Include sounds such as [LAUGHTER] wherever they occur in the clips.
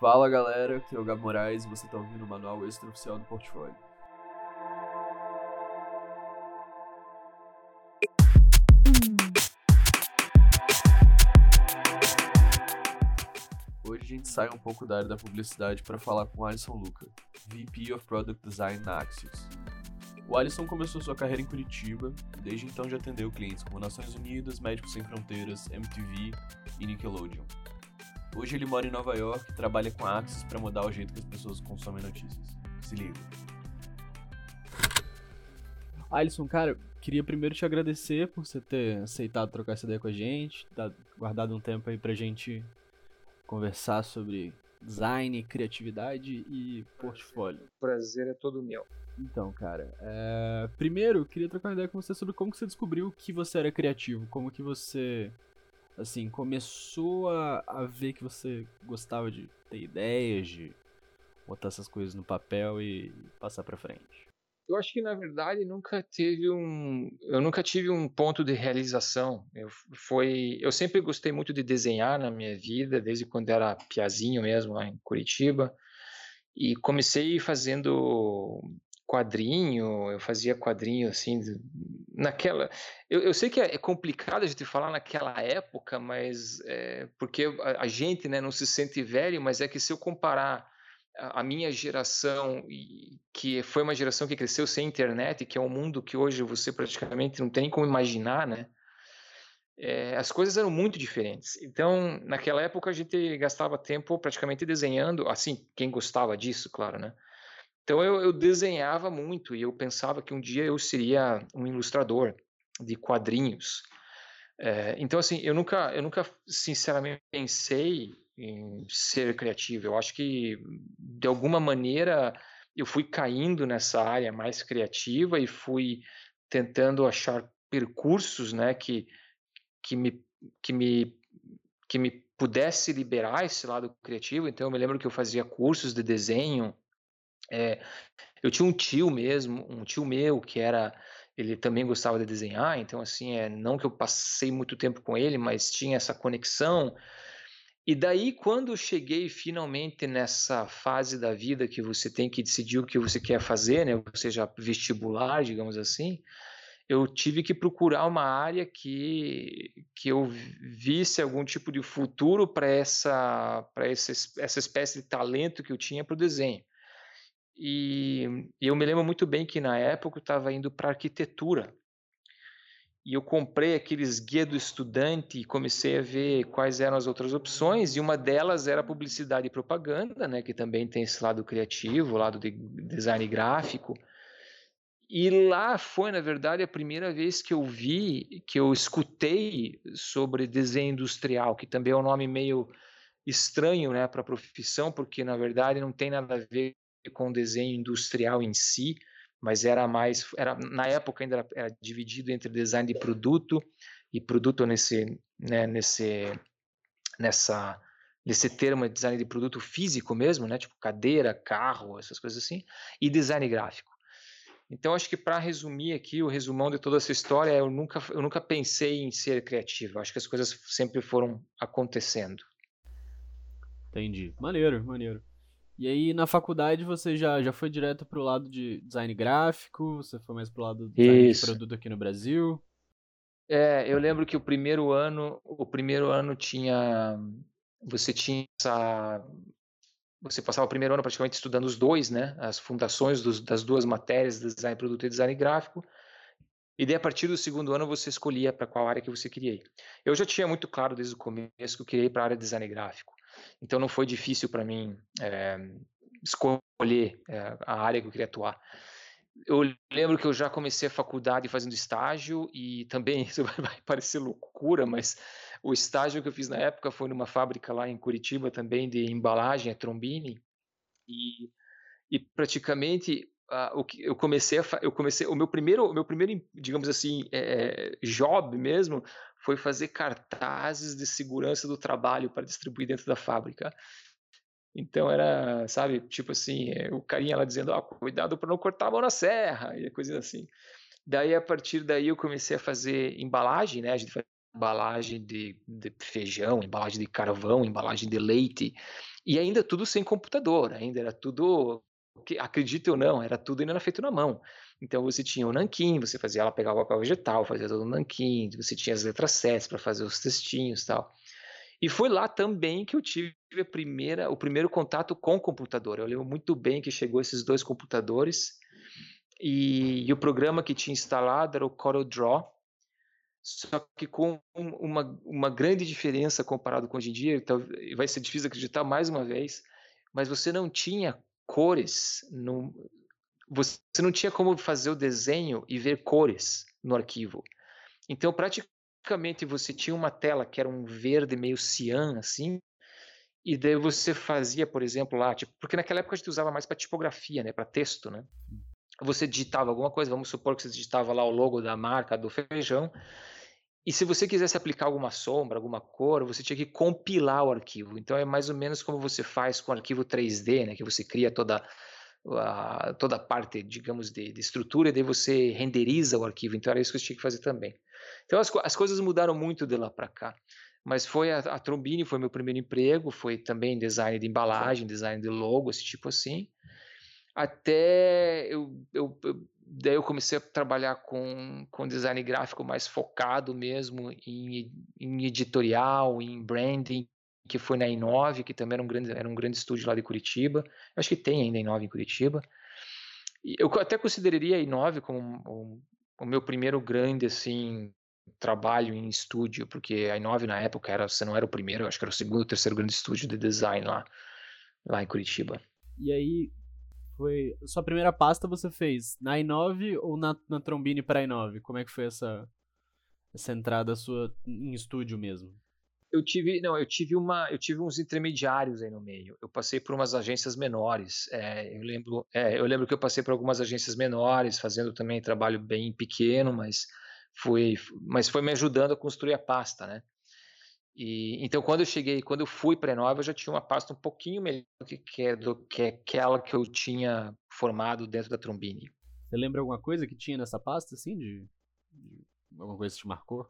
Fala galera, aqui é o Gabo Moraes e você está ouvindo o manual extraoficial do portfólio. Hoje a gente sai um pouco da área da publicidade para falar com Alisson Luca, VP of Product Design na Axios. O Alisson começou sua carreira em Curitiba e desde então já atendeu clientes como Nações Unidas, Médicos Sem Fronteiras, MTV e Nickelodeon. Hoje ele mora em Nova York e trabalha com a Axis para mudar o jeito que as pessoas consomem notícias. Se liga. Alisson, cara, queria primeiro te agradecer por você ter aceitado trocar essa ideia com a gente, tá guardado um tempo aí pra gente conversar sobre design, criatividade e portfólio. Prazer é todo meu. Então, cara, é... primeiro queria trocar uma ideia com você sobre como que você descobriu que você era criativo, como que você assim, começou a, a ver que você gostava de ter ideias, de botar essas coisas no papel e passar para frente? Eu acho que na verdade nunca teve um, eu nunca tive um ponto de realização. Eu foi, eu sempre gostei muito de desenhar na minha vida, desde quando era piazinho mesmo lá em Curitiba. E comecei fazendo quadrinho, eu fazia quadrinho assim, naquela. Eu, eu sei que é complicado a gente falar naquela época, mas é, porque a, a, gente né, não se sente velho, mas é que se eu comparar a, a, minha geração, que foi uma geração que cresceu sem internet, que é um mundo que hoje você praticamente não tem como imaginar, né? É, as coisas eram muito diferentes. Então, naquela época, a gente gastava tempo praticamente desenhando, assim, quem gostava disso, claro, né? Então eu, eu, desenhava muito e eu pensava que um dia eu seria um ilustrador de quadrinhos. É, então assim, eu nunca, eu nunca sinceramente pensei em ser criativo. Eu acho que de alguma maneira eu fui caindo nessa área mais criativa e fui tentando achar percursos, né, que que me que me que me pudesse liberar esse lado criativo. Então eu me lembro que eu fazia cursos de desenho é, eu tinha um tio mesmo, um tio meu que era, ele também gostava de desenhar, então assim, é, não que eu passei muito tempo com ele, mas tinha essa conexão. E daí, quando eu cheguei finalmente nessa fase da vida que você tem que decidir o que você quer fazer, né, ou seja, vestibular, digamos assim, eu tive que procurar uma área que, que eu visse algum tipo de futuro para essa, essa, essa espécie de talento que eu tinha para o desenho. E, eu me lembro muito bem que na época eu estava indo para arquitetura. E eu comprei aqueles guia do estudante e comecei a ver quais eram as outras opções, e uma delas era publicidade e propaganda, né, que também tem esse lado criativo, lado de design gráfico. E lá foi, na verdade, a primeira vez que eu vi, que eu escutei sobre desenho industrial, que também é um nome meio estranho né, para a profissão, porque na verdade não tem nada a ver com o desenho industrial em si, mas era mais, era na época ainda era, era dividido entre design de produto e produto nesse, né, nesse, nessa, nesse termo de design de produto físico mesmo, né, tipo cadeira, carro, essas coisas assim, e design gráfico. Então acho que para resumir aqui o resumão de toda essa história, eu nunca, eu nunca pensei em ser criativo. Acho que as coisas sempre foram acontecendo. Entendi. Maneiro, maneiro. E aí na faculdade você já, já foi direto pro lado de design gráfico, você foi mais pro lado do design Isso. de produto aqui no Brasil? É, eu lembro que o primeiro ano, o primeiro ano tinha você tinha essa você passava o primeiro ano praticamente estudando os dois, né, as fundações dos, das duas matérias, design de produto e design gráfico. E daí, a partir do segundo ano, você escolhia para qual área que você queria ir. Eu já tinha muito claro desde o começo que eu queria ir para a área de design gráfico. Então não foi difícil para mim é, escolher é, a área que eu queria atuar. Eu lembro que eu já comecei a faculdade fazendo estágio e também [LAUGHS] isso vai parecer loucura, mas o estágio que eu fiz na época foi numa fábrica lá em Curitiba também de embalagem, a Trombini, e, e praticamente uh, eu comecei a, eu comecei o meu primeiro o meu primeiro digamos assim é, job mesmo foi fazer cartazes de segurança do trabalho para distribuir dentro da fábrica. Então era, sabe, tipo assim, é, o carinha lá dizendo, oh, cuidado para não cortar a mão na serra, e coisas assim. Daí, a partir daí, eu comecei a fazer embalagem, né? A gente fazia embalagem de, de, feijão, embalagem de carvão, embalagem de leite, e ainda tudo sem computador, ainda era tudo, acredite ou não, era tudo ainda feito na mão. Então você tinha o nanquim, você fazia ela pegar o papel vegetal, fazia todo o nanquim, você tinha as letras sets para fazer os textinhos tal. E foi lá também que eu tive a primeira, o primeiro contato com o computador. Eu lembro muito bem que chegou esses dois computadores e, e o programa que tinha instalado era o CorelDRAW, só que com uma, uma grande diferença comparado com hoje em dia, então vai ser difícil acreditar mais uma vez, mas você não tinha cores, no, você não tinha como fazer o desenho e ver cores no arquivo. Então, praticamente, você tinha uma tela que era um verde meio cian, assim, e daí você fazia, por exemplo, lá, tipo, porque naquela época a gente usava mais para tipografia, né, para texto, né? Você digitava alguma coisa, vamos supor que você digitava lá o logo da marca do feijão, e se você quisesse aplicar alguma sombra, alguma cor, você tinha que compilar o arquivo. Então é mais ou menos como você faz com o arquivo 3D, né, que você cria toda a, toda a parte, digamos, de, de, estrutura, e daí você renderiza o arquivo. Então era isso que eu tinha que fazer também. Então as, as coisas mudaram muito de lá para cá. Mas foi a, a Trombini, foi meu primeiro emprego, foi também design de embalagem, design de logo, esse tipo assim. Até eu, eu, eu daí eu comecei a trabalhar com, com design gráfico mais focado mesmo em, em editorial, em branding, que foi na Inove, que também era um grande, era um grande estúdio lá de Curitiba. Acho que tem ainda a Inove em Curitiba. E eu até consideraria a Inove como o meu primeiro grande assim trabalho em estúdio, porque a Inove na época era, você não era o primeiro, acho que era o segundo terceiro grande estúdio de design lá, lá em Curitiba. E aí, foi sua primeira pasta você fez na i9 ou na, na Trombini para i9? Como é que foi essa essa entrada sua em estúdio mesmo? Eu tive, não, eu tive uma, eu tive uns intermediários aí no meio. Eu passei por umas agências menores. É, eu lembro, é, eu lembro que eu passei por algumas agências menores, fazendo também trabalho bem pequeno, mas foi, mas foi me ajudando a construir a pasta, né? E, então, quando eu cheguei, quando eu fui para a Enova, eu já tinha uma pasta um pouquinho melhor que, que, do que aquela que eu tinha formado dentro da Trombini. Você lembra alguma coisa que tinha nessa pasta, assim, de, de alguma coisa que te marcou?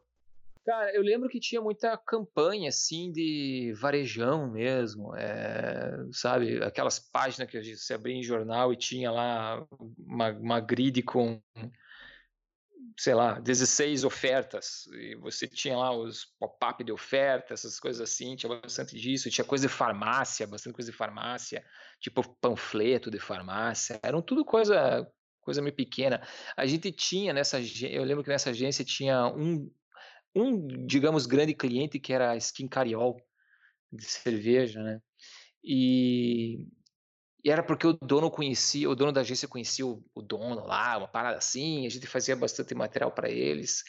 Cara, eu lembro que tinha muita campanha, assim, de varejão mesmo, é, sabe? Aquelas páginas que você abria em jornal e tinha lá uma, uma grid com, sei lá, 16 ofertas, e você tinha lá os pop-up de oferta, essas coisas assim, tinha bastante disso, tinha coisa de farmácia, bastante coisa de farmácia, tipo panfleto de farmácia, eram tudo coisa coisa meio pequena. A gente tinha nessa, eu lembro que nessa agência tinha um um, digamos, grande cliente que era a Skin Cariol, de cerveja, né? E, e, era porque o dono conhecia, o dono da agência conhecia o, o dono lá, uma parada assim, a gente fazia bastante material para eles.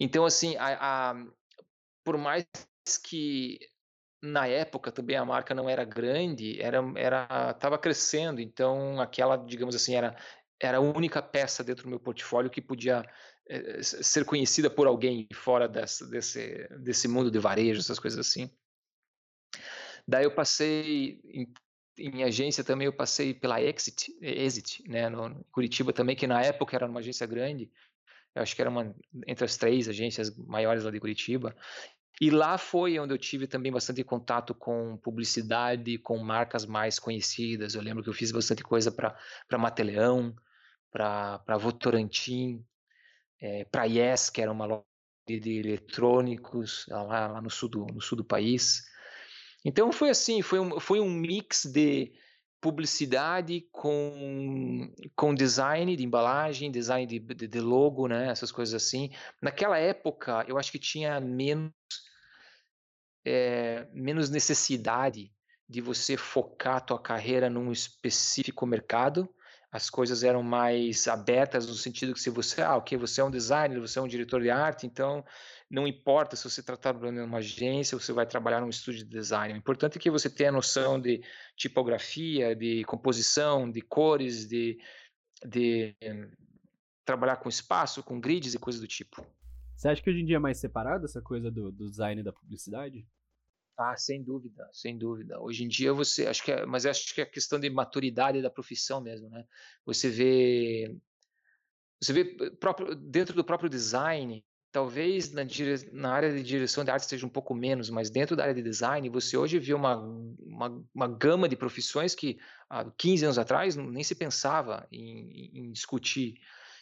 Então, assim, a, a, por mais que na época também a marca não era grande, era era estava crescendo, então aquela, digamos assim, era era a única peça dentro do meu portfólio que podia é, ser conhecida por alguém fora desse, desse, desse mundo de varejo, essas coisas assim. Daí eu passei em, agência também, eu passei pela Exit, Exit né, no, Curitiba também, que na época era uma agência grande, eu acho que era uma entre as três agências maiores lá de Curitiba. E lá foi onde eu tive também bastante contato com publicidade, com marcas mais conhecidas. Eu lembro que eu fiz bastante coisa para Mateleão, para Votorantim, é, para Yes, que era uma loja de eletrônicos lá, lá no, sul do, no sul do país. Então foi assim, foi um, foi um mix de publicidade com, com design de embalagem, design de, de, de, logo, né, essas coisas assim. Naquela época, eu acho que tinha menos, é, menos necessidade de você focar a tua carreira num específico mercado as coisas eram mais abertas no sentido que se você, ah, ok, você é um designer, você é um diretor de arte, então não importa se você está trabalhando numa agência ou você vai trabalhar num estúdio de design. O importante é que você tenha noção de tipografia, de composição, de cores, de, de trabalhar com espaço, com grids e coisas do tipo. Você acha que hoje em dia é mais separado essa coisa do, do design e da publicidade? Ah, sem dúvida, sem dúvida. Hoje em dia você, acho que é, mas acho que é questão de maturidade da profissão mesmo, né? Você vê, você vê próprio, dentro do próprio design, talvez na, dire... na, área de direção de arte seja um pouco menos, mas dentro da área de design, você hoje vê uma, uma, uma gama de profissões que há 15 anos atrás nem se pensava em, em discutir.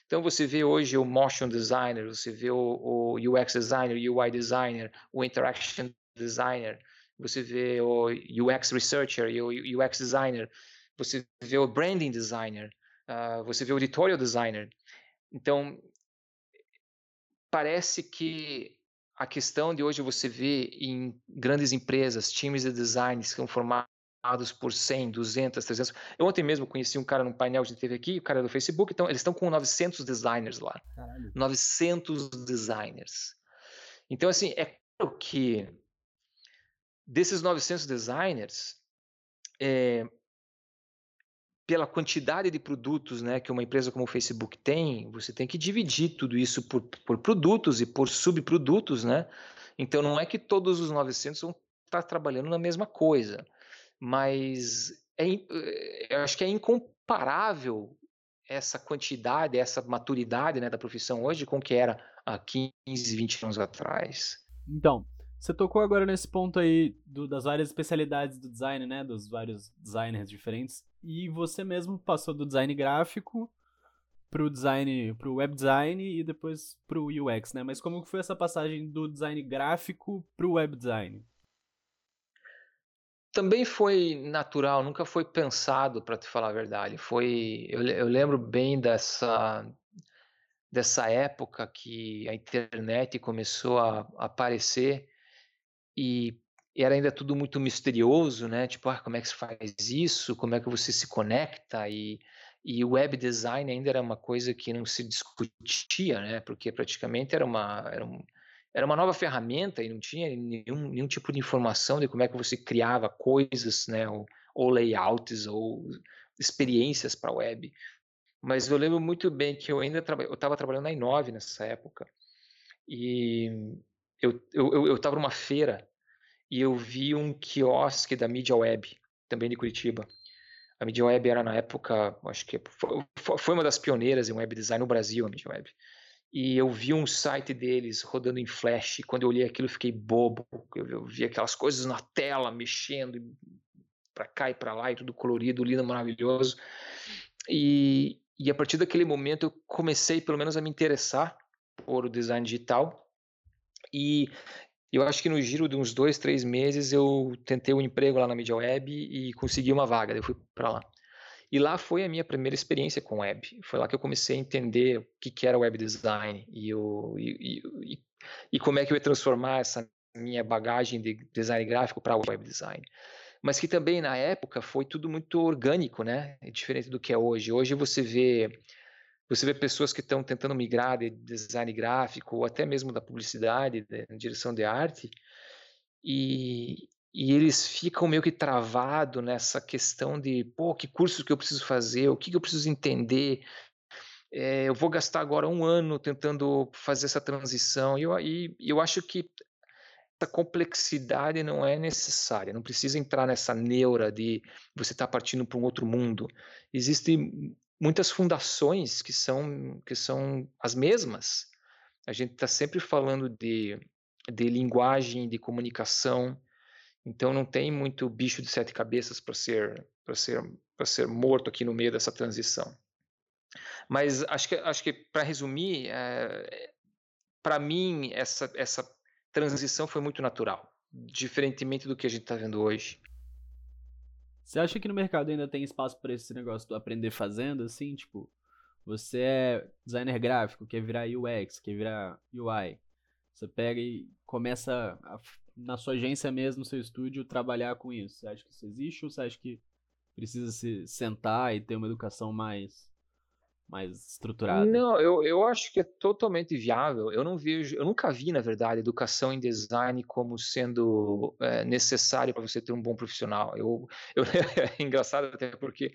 Então você vê hoje o motion designer, você vê o, o UX designer, UI designer, o interaction designer, você vê o UX researcher e o UX designer, você vê o branding designer, uh, você vê o editorial designer. Então parece que a questão de hoje você vê em grandes empresas, times de design que são formados por 100, 200, 300. Eu ontem mesmo conheci um cara num painel que a gente teve aqui, o cara do Facebook, então eles estão com 900 designers lá. Caralho. 900 designers. Então, assim, é claro que desses 900 designers, é, pela quantidade de produtos né, que uma empresa como o Facebook tem, você tem que dividir tudo isso por, por produtos e por subprodutos, né? Então não é que todos os 900 vão estar trabalhando na mesma coisa, mas é, eh, eu acho que é incomparável essa quantidade, essa maturidade né, da profissão hoje com o que era há 15, 20 anos atrás. Então, você tocou agora nesse ponto aí do, das várias especialidades do design, né? Dos vários designers diferentes. E você mesmo passou do design gráfico pro design, pro web design e depois pro UX, né? Mas como foi essa passagem do design gráfico pro web design? Também foi natural, nunca foi pensado, para te falar a verdade. Foi, eu, eu lembro bem dessa dessa época que a internet começou a aparecer e era ainda tudo muito misterioso, né? Tipo, ah, como é que se faz isso? Como é que você se conecta? E, e web design ainda era uma coisa que não se discutia, né? Porque praticamente era uma, era, um, era uma nova ferramenta e não tinha nenhum, nenhum tipo de informação de como é que você criava coisas, né? Ou, ou layouts ou experiências para web. Mas eu lembro muito bem que eu ainda estava trabalhando na Inove nessa época e eu eu, eu, numa feira e eu vi um quiosque da mídia web, também de Curitiba. A mídia web era na época, acho que foi, uma das pioneiras em web design no Brasil, a mídia web. E eu vi um site deles rodando em flash. E quando eu olhei aquilo, eu fiquei bobo. Eu vi aquelas coisas na tela mexendo para cá e para lá e tudo colorido, lindo, maravilhoso. E, e a partir daquele momento eu comecei, pelo menos, a me interessar por o design digital. E eu acho que no giro de uns dois, três meses eu tentei um emprego lá na mídia web e consegui uma vaga, daí eu fui para lá. E lá foi a minha primeira experiência com web. Foi lá que eu comecei a entender o que, que era web design e, o, e, e, e, como é que eu ia transformar essa minha bagagem de design gráfico para web design. Mas que também na época foi tudo muito orgânico, né? É diferente do que é hoje. Hoje você vê você vê pessoas que estão tentando migrar de design gráfico ou até mesmo da publicidade, de, direção de arte, e, e eles ficam meio que travados nessa questão de, pô, que cursos que eu preciso fazer, o que, que eu preciso entender, é, eu vou gastar agora um ano tentando fazer essa transição, e eu, e, eu acho que essa complexidade não é necessária, não precisa entrar nessa neura de você estar tá partindo para um outro mundo. Existe muitas fundações que são, que são as mesmas. A gente está sempre falando de, de linguagem, de comunicação, então não tem muito bicho de sete cabeças para ser, ser, ser morto aqui no meio dessa transição. Mas acho que, acho que para resumir, é, para mim, essa, essa transição foi muito natural, diferentemente do que a gente está vendo hoje. Você acha que no mercado ainda tem espaço para esse negócio do aprender fazendo, assim? Tipo, você é designer gráfico, quer virar UX, quer virar UI. Você pega e começa a, na sua agência mesmo, no seu estúdio, trabalhar com isso. Você acha que isso existe ou você acha que precisa se sentar e ter uma educação mais mais estruturada? Não, eu, eu acho que é totalmente viável. Eu não vejo, eu nunca vi, na verdade, educação em design como sendo é, necessário para você ter um bom profissional. Eu, eu [LAUGHS] é engraçado até porque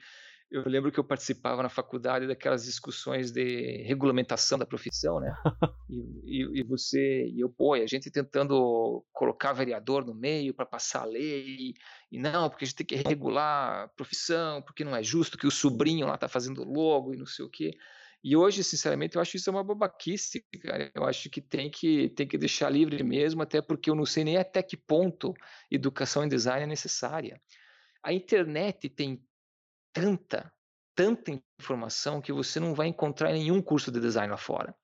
eu lembro que eu participava na faculdade daquelas discussões de regulamentação da profissão, né? [LAUGHS] E, e, e você, e eu, pô, a gente tentando colocar vereador no meio para passar a lei, e não, porque a gente tem que regular a profissão, porque não é justo que o sobrinho lá tá fazendo logo e não sei o quê. E hoje, sinceramente, eu acho isso uma babaquice, cara. Eu acho que tem que tem que deixar livre mesmo, até porque eu não sei nem até que ponto educação em design é necessária. A internet tem tanta, tanta informação que você não vai encontrar em nenhum curso de design lá fora.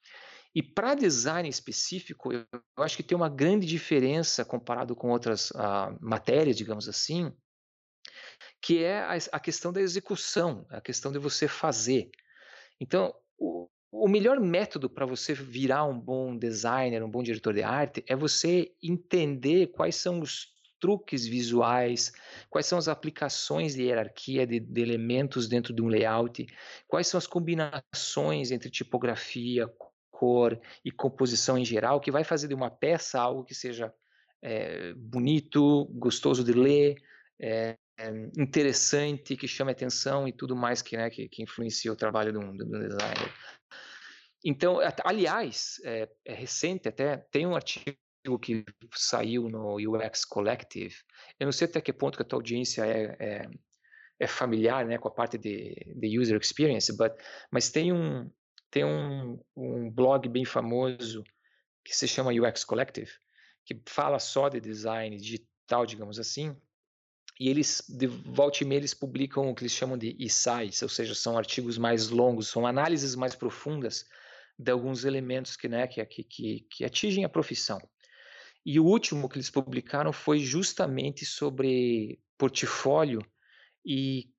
E para design específico, eu, eu, acho que tem uma grande diferença comparado com outras uh, matérias, digamos assim, que é a, a questão da execução, a questão de você fazer. Então, o, o melhor método para você virar um bom designer, um bom diretor de arte, é você entender quais são os truques visuais, quais são as aplicações de hierarquia de, de, elementos dentro de um layout, quais são as combinações entre tipografia, cor e composição em geral, que vai fazer de uma peça algo que seja é, bonito, gostoso de ler, é, interessante, que chame atenção e tudo mais que, né, que, que influencia o trabalho de um, de um designer. Então, aliás, é, é, recente até, tem um artigo que saiu no UX Collective. Eu não sei até que ponto que a tua audiência é, é, é familiar né, com a parte de, de user experience, but, mas tem, um, tem um, um blog bem famoso que se chama UX Collective, que fala só de design digital, digamos assim, e eles, de volta e meia, eles publicam o que eles chamam de essays, ou seja, são artigos mais longos, são análises mais profundas de alguns elementos que, né, que, que, que atingem a profissão. E o último que eles publicaram foi justamente sobre portfólio e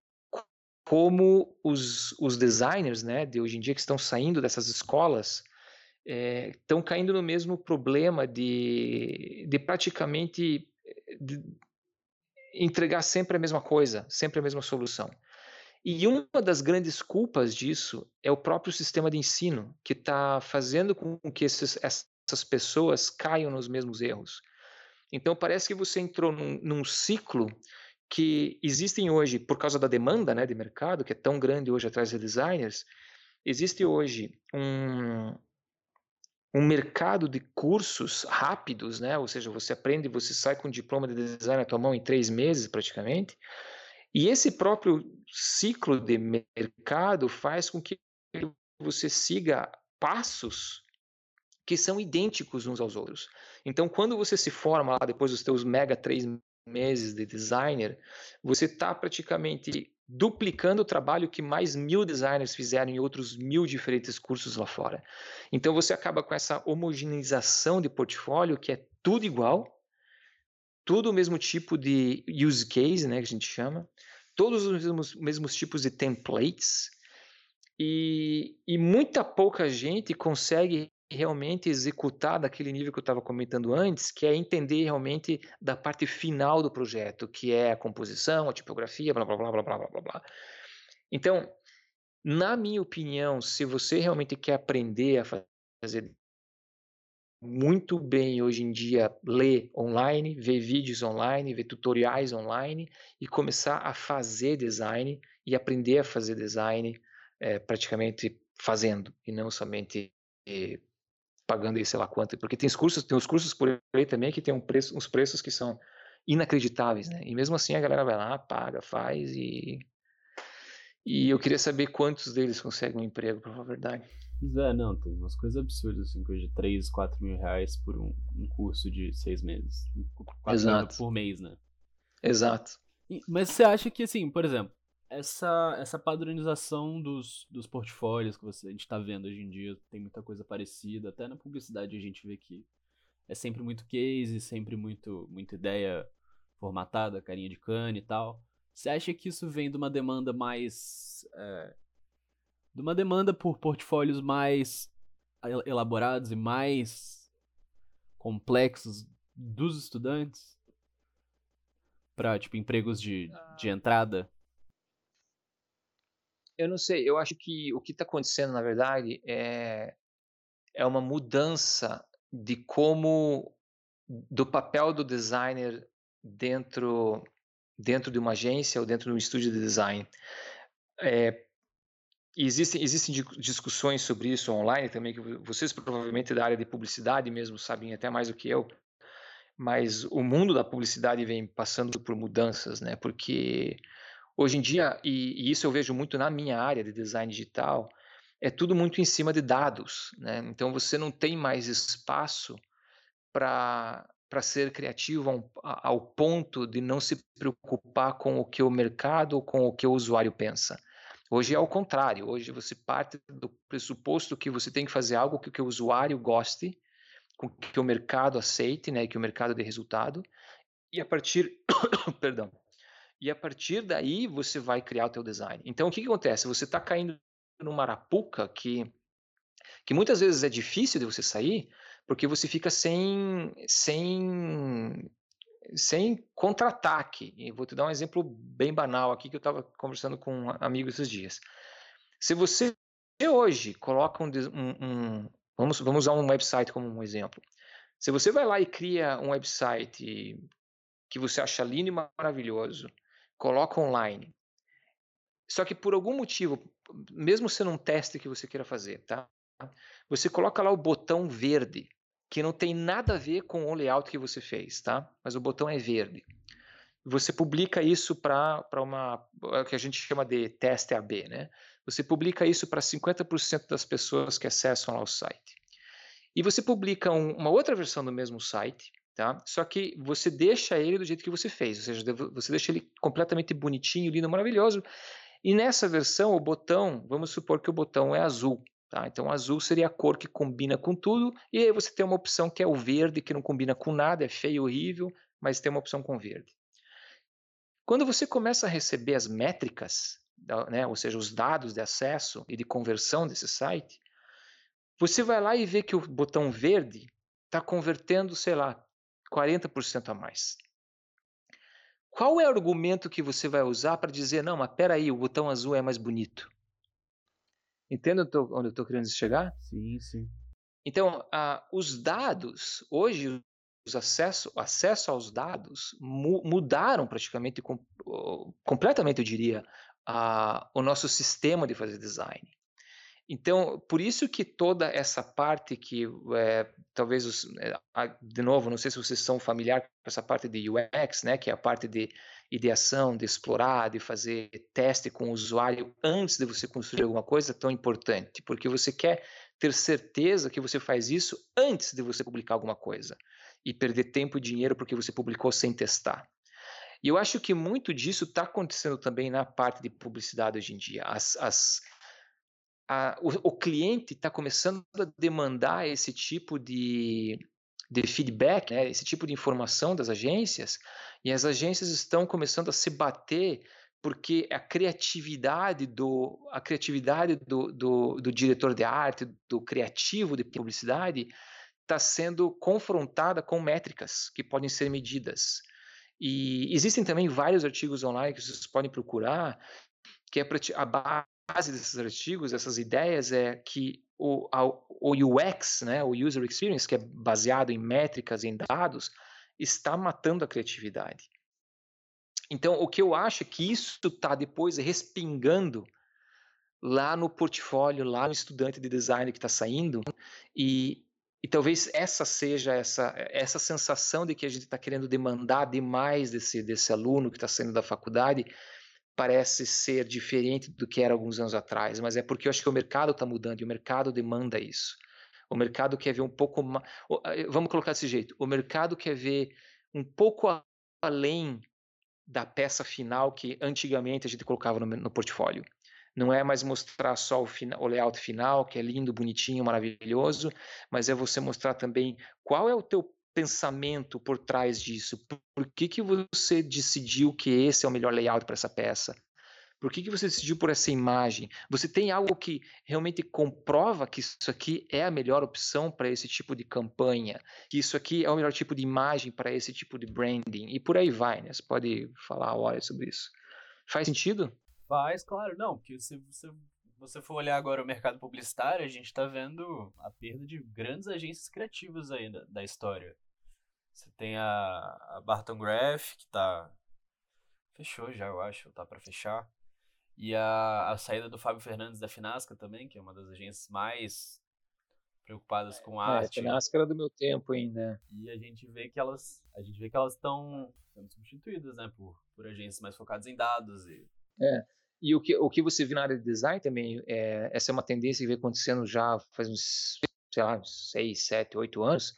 como os, os designers né, de hoje em dia que estão saindo dessas escolas é, estão caindo no mesmo problema de, de praticamente de, entregar sempre a mesma coisa, sempre a mesma solução. E uma das grandes culpas disso é o próprio sistema de ensino, que está fazendo com que esses, essas pessoas caiam nos mesmos erros. Então, parece que você entrou num, num ciclo que existem hoje, por causa da demanda né, de mercado, que é tão grande hoje atrás de designers, existe hoje um, um mercado de cursos rápidos, né? Ou seja, você aprende, você sai com um diploma de design na tua mão em três meses, praticamente. E esse próprio ciclo de mercado faz com que você siga passos que são idênticos uns aos outros. Então, quando você se forma lá depois dos teus mega três meses de designer, você está praticamente duplicando o trabalho que mais mil designers fizeram em outros mil diferentes cursos lá fora. Então você acaba com essa homogeneização de portfólio que é tudo igual, tudo o mesmo tipo de use case, né, que a gente chama, todos os mesmos, mesmos tipos de templates e, e muita pouca gente consegue realmente executar daquele nível que eu estava comentando antes, que é entender realmente da parte final do projeto, que é a composição, a tipografia, blá blá blá blá blá blá blá. Então, na minha opinião, se você realmente quer aprender a fazer muito bem hoje em dia ler online, ver vídeos online, ver tutoriais online e começar a fazer design e aprender a fazer design é, praticamente fazendo e não somente é, pagando aí sei lá quanto, porque tem os cursos, tem os cursos por aí também que tem um preço, uns preços que são inacreditáveis, né? E mesmo assim a galera vai lá, paga, faz e e eu queria saber quantos deles conseguem um emprego, para falar a verdade. É, não, tem umas coisas absurdas, assim, coisa de 3, 4 mil reais por um, um curso de seis meses. Exato. por mês, né? Exato. Mas você acha que, assim, por exemplo, essa, essa padronização dos, dos portfólios que você, a gente está vendo hoje em dia, tem muita coisa parecida, até na publicidade a gente vê que é sempre muito case, sempre muito muita ideia formatada, carinha de cana e tal. Você acha que isso vem de uma demanda mais. É, de uma demanda por portfólios mais elaborados e mais complexos dos estudantes? Para, tipo, empregos de, de ah. entrada? Eu não sei, eu acho que o que está acontecendo, na verdade, é, é uma mudança de como do papel do designer dentro dentro de uma agência ou dentro de um estúdio de design. É, existem, existem discussões sobre isso online também, que vocês provavelmente da área de publicidade mesmo sabem até mais do que eu, mas o mundo da publicidade vem passando por mudanças, né? Porque Hoje em dia, e, e, isso eu vejo muito na minha área de design digital, é tudo muito em cima de dados, né? Então você não tem mais espaço para para ser criativo ao, ao, ponto de não se preocupar com o que o mercado ou com o que o usuário pensa. Hoje é ao contrário, hoje você parte do pressuposto que você tem que fazer algo que, que o usuário goste, com que o mercado aceite, né, que o mercado dê resultado, e a partir, [COUGHS] perdão, e a partir daí você vai criar o teu design. Então o que, que acontece? Você está caindo numa arapuca que que muitas vezes é difícil de você sair, porque você fica sem sem sem contra-ataque. E vou te dar um exemplo bem banal aqui que eu estava conversando com um amigo esses dias. Se você hoje coloca um, um, vamos vamos usar um website como um exemplo. Se você vai lá e cria um website que você acha lindo e maravilhoso, coloca online. Só que por algum motivo, mesmo sendo um teste que você queira fazer, tá? Você coloca lá o botão verde, que não tem nada a ver com o layout que você fez, tá? Mas o botão é verde. Você publica isso para uma o que a gente chama de teste AB, né? Você publica isso para 50% das pessoas que acessam lá o site. E você publica um, uma outra versão do mesmo site, tá? Só que você deixa ele do jeito que você fez, ou seja, você deixa ele completamente bonitinho, lindo, maravilhoso. E nessa versão, o botão, vamos supor que o botão é azul, tá? Então, azul seria a cor que combina com tudo, e aí você tem uma opção que é o verde, que não combina com nada, é feio, horrível, mas tem uma opção com verde. Quando você começa a receber as métricas, né, ou seja, os dados de acesso e de conversão desse site, você vai lá e vê que o botão verde está convertendo, sei lá, 40% a mais. Qual é o argumento que você vai usar para dizer, não, mas peraí, o botão azul é mais bonito? Entende onde eu estou querendo chegar? Sim, sim. Então, uh, os dados, hoje, os acesso, acesso aos dados mu mudaram praticamente, com, completamente, eu diria, uh, o nosso sistema de fazer design. Então, por isso que toda essa parte que é, talvez, os, é, de novo, não sei se vocês são familiares com essa parte de UX, né, que é a parte de ideação, de explorar, de fazer teste com o usuário antes de você construir alguma coisa, é tão importante, porque você quer ter certeza que você faz isso antes de você publicar alguma coisa e perder tempo e dinheiro porque você publicou sem testar. E eu acho que muito disso está acontecendo também na parte de publicidade hoje em dia. As, as a, o, o, cliente está começando a demandar esse tipo de, de feedback, né, esse tipo de informação das agências, e as agências estão começando a se bater porque a criatividade do a criatividade do, do, do diretor de arte, do criativo de publicidade, está sendo confrontada com métricas que podem ser medidas. E existem também vários artigos online que vocês podem procurar, que é a base desses artigos, essas ideias, é que o, a, o UX, né, o User Experience, que é baseado em métricas, em dados, está matando a criatividade. Então, o que eu acho é que isso está depois respingando lá no portfólio, lá no estudante de design que está saindo, e, e talvez essa seja essa, essa sensação de que a gente está querendo demandar demais desse, desse aluno que está saindo da faculdade, parece ser diferente do que era alguns anos atrás, mas é porque eu acho que o mercado está mudando e o mercado demanda isso. O mercado quer ver um pouco mais. Vamos colocar desse jeito: o mercado quer ver um pouco além da peça final que antigamente a gente colocava no, no portfólio. Não é mais mostrar só o, final, o, layout final, que é lindo, bonitinho, maravilhoso, mas é você mostrar também qual é o teu pensamento por trás disso? Por que, que você decidiu que esse é o melhor layout para essa peça? Por que, que você decidiu por essa imagem? Você tem algo que realmente comprova que isso aqui é a melhor opção para esse tipo de campanha, que isso aqui é o melhor tipo de imagem para esse tipo de branding, e por aí vai, né? Você pode falar hora sobre isso. Faz sentido? Faz, claro. Não, porque se você, você for olhar agora o mercado publicitário, a gente está vendo a perda de grandes agências criativas aí da, da história. Você tem a, a Barton Graph, que tá. Fechou já, eu acho, tá para fechar. E a, a saída do Fábio Fernandes da Finasca também, que é uma das agências mais preocupadas com é, arte. É, a Finasca era do meu tempo ainda. E a gente vê que elas, a gente vê que elas estão sendo substituídas, né, por, por agências mais focadas em dados e É. E o que, o que você vê na área de design também, é, essa é uma tendência que vem acontecendo já faz uns, sei lá, uns 6, 7, 8 anos.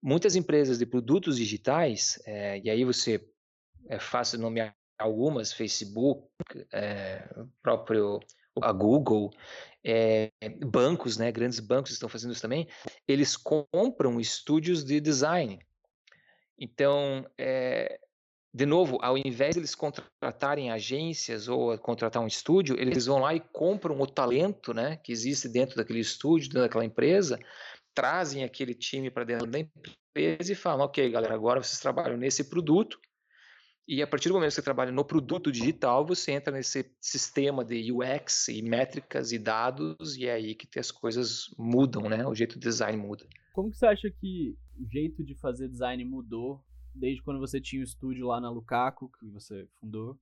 Muitas empresas de produtos digitais, é, e aí você é fácil nomear algumas, Facebook, é, próprio a Google, é, bancos, né, grandes bancos estão fazendo isso também, eles compram estúdios de design. Então, é, de novo, ao invés de eles contratarem agências ou contratar um estúdio, eles vão lá e compram o talento né, que existe dentro daquele estúdio, dentro daquela empresa, trazem aquele time para dentro da empresa e falam: ok, galera, agora vocês trabalham nesse produto. E a partir do momento que você trabalha no produto digital, você entra nesse sistema de UX e métricas e dados, e é aí que as coisas mudam, né? O jeito do design muda. Como que você acha que o jeito de fazer design mudou desde quando você tinha o estúdio lá na Lukaku, que você fundou,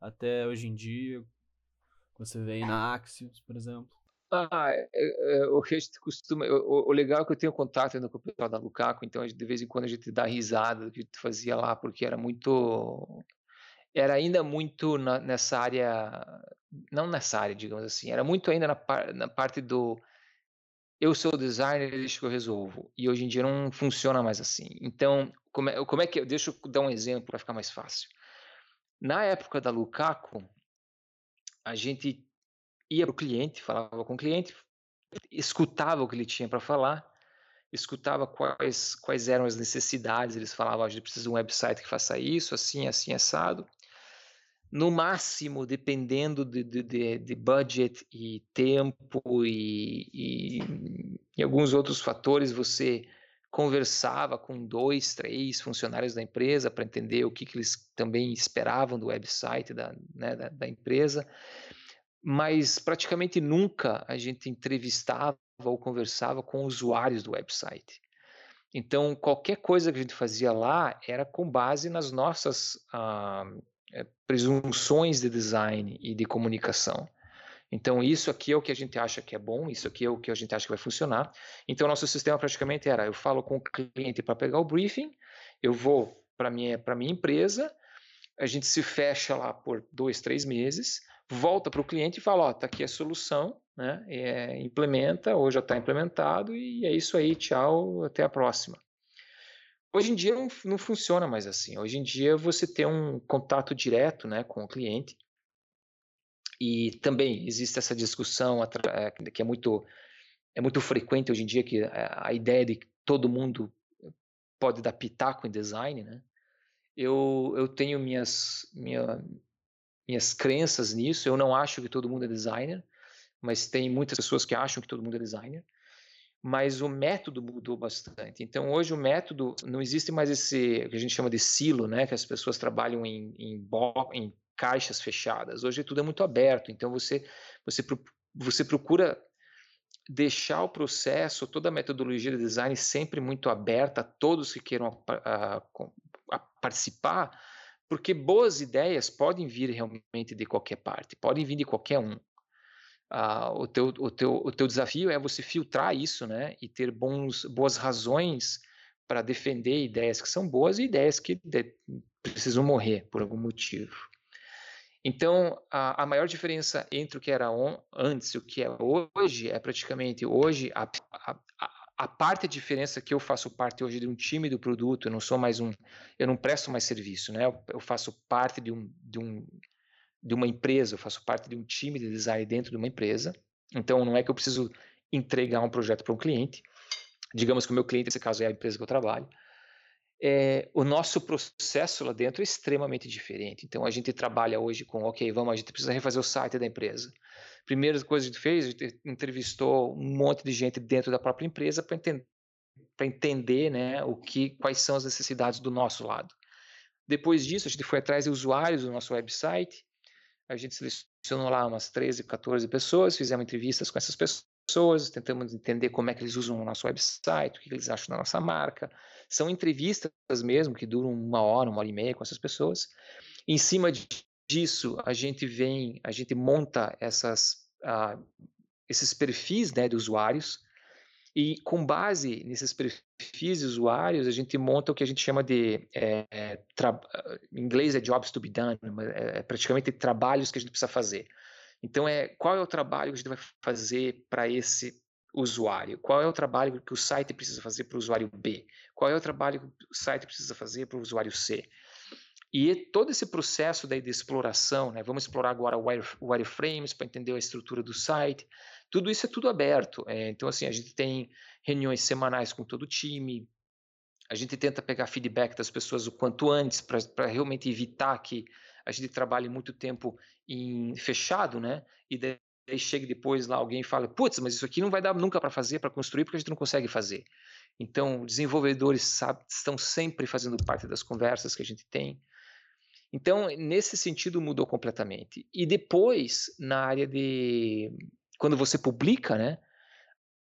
até hoje em dia, você vem na Axios, por exemplo? Ah, é, é, é, o que a gente costuma. O, o, legal é que eu tenho contato ainda com o pessoal da Lukaku, então de vez em quando a gente dá risada do que gente fazia lá, porque era muito. Era ainda muito na, nessa área. Não nessa área, digamos assim, era muito ainda na, na parte do. Eu sou designer, deixa que eu resolvo. E hoje em dia não funciona mais assim. Então, como é, como é que. Deixa eu dar um exemplo para ficar mais fácil. Na época da Lukaku, a gente ia para o cliente, falava com o cliente, escutava o que ele tinha para falar, escutava quais, quais eram as necessidades, eles falavam, a gente precisa de um website que faça isso, assim, assim, assado. No máximo, dependendo de, de, de budget e tempo e, e, e alguns outros fatores, você conversava com dois, três funcionários da empresa para entender o que, que, eles também esperavam do website da, né, da, da empresa mas praticamente nunca a gente entrevistava ou conversava com usuários do website. Então, qualquer coisa que a gente fazia lá era com base nas nossas ah, eh, presunções de design e de comunicação. Então, isso aqui é o que a gente acha que é bom, isso aqui é o que a gente acha que vai funcionar. Então, nosso sistema praticamente era: eu falo com o cliente para pegar o briefing, eu vou para minha, minha empresa, a gente se fecha lá por dois, três meses, volta para o cliente e fala, ó, tá aqui a solução, né? É, implementa ou já está implementado e é isso aí, tchau, até a próxima. Hoje em dia não, não funciona mais assim. Hoje em dia você tem um contato direto, né, com o cliente e também existe essa discussão é, que é muito é muito frequente hoje em dia que a ideia de que todo mundo pode dar pitaco em design, né? Eu, eu tenho minhas, minha, minhas crenças nisso. Eu não acho que todo mundo é designer, mas tem muitas pessoas que acham que todo mundo é designer. Mas o método mudou bastante. Então, hoje o método não existe mais esse que a gente chama de silo, né? Que as pessoas trabalham em, em, em caixas fechadas. Hoje tudo é muito aberto. Então, você você você procura deixar o processo, toda a metodologia de design sempre muito aberta a todos que queiram a, a, a participar, porque boas ideias podem vir realmente de qualquer parte, podem vir de qualquer um. Ah, o, teu, o, teu, o teu desafio é você filtrar isso, né? E ter bons, boas razões para defender ideias que são boas e ideias que de, precisam morrer por algum motivo. Então, a, a, maior diferença entre o que era on, antes e o que é hoje é praticamente hoje a, a, a parte a diferença que eu faço parte hoje de um time do produto, eu não sou mais um, eu não presto mais serviço, né? Eu, eu faço parte de um, de um de uma empresa, eu faço parte de um time de design dentro de uma empresa. Então não é que eu preciso entregar um projeto para um cliente. Digamos que o meu cliente, nesse caso, é a empresa que eu trabalho. É, o nosso processo lá dentro é extremamente diferente. Então a gente trabalha hoje com, ok, vamos, a gente precisa refazer o site da empresa primeira coisa que a gente fez, a gente entrevistou um monte de gente dentro da própria empresa para entender, entender né, o que, quais são as necessidades do nosso lado. Depois disso, a gente foi atrás de usuários do nosso website, a gente selecionou lá umas 13, 14 pessoas, fizemos entrevistas com essas pessoas, tentamos entender como é que eles usam o nosso website, o que eles acham da nossa marca. São entrevistas mesmo, que duram uma hora, uma hora e meia com essas pessoas. Em cima disso a gente vem, a gente monta essas, uh, esses perfis né, de usuários. E com base nesses perfis de usuários, a gente monta o que a gente chama de, é, em inglês é jobs to be done, é, é praticamente trabalhos que a gente precisa fazer. Então, é qual é o trabalho que a gente vai fazer para esse usuário? Qual é o trabalho que o site precisa fazer para o usuário B? Qual é o trabalho que o site precisa fazer para o usuário C? E todo esse processo daí de exploração, né? vamos explorar agora wire, wireframes para entender a estrutura do site, tudo isso é tudo aberto. É, então, assim, a gente tem reuniões semanais com todo o time, a gente tenta pegar feedback das pessoas o quanto antes para realmente evitar que a gente trabalhe muito tempo em fechado, né? E daí chega depois lá alguém e fala, putz, mas isso aqui não vai dar nunca para fazer, para construir, porque a gente não consegue fazer. Então, desenvolvedores sabe, estão sempre fazendo parte das conversas que a gente tem. Então, nesse sentido, mudou completamente. E depois, na área de. Quando você publica, né?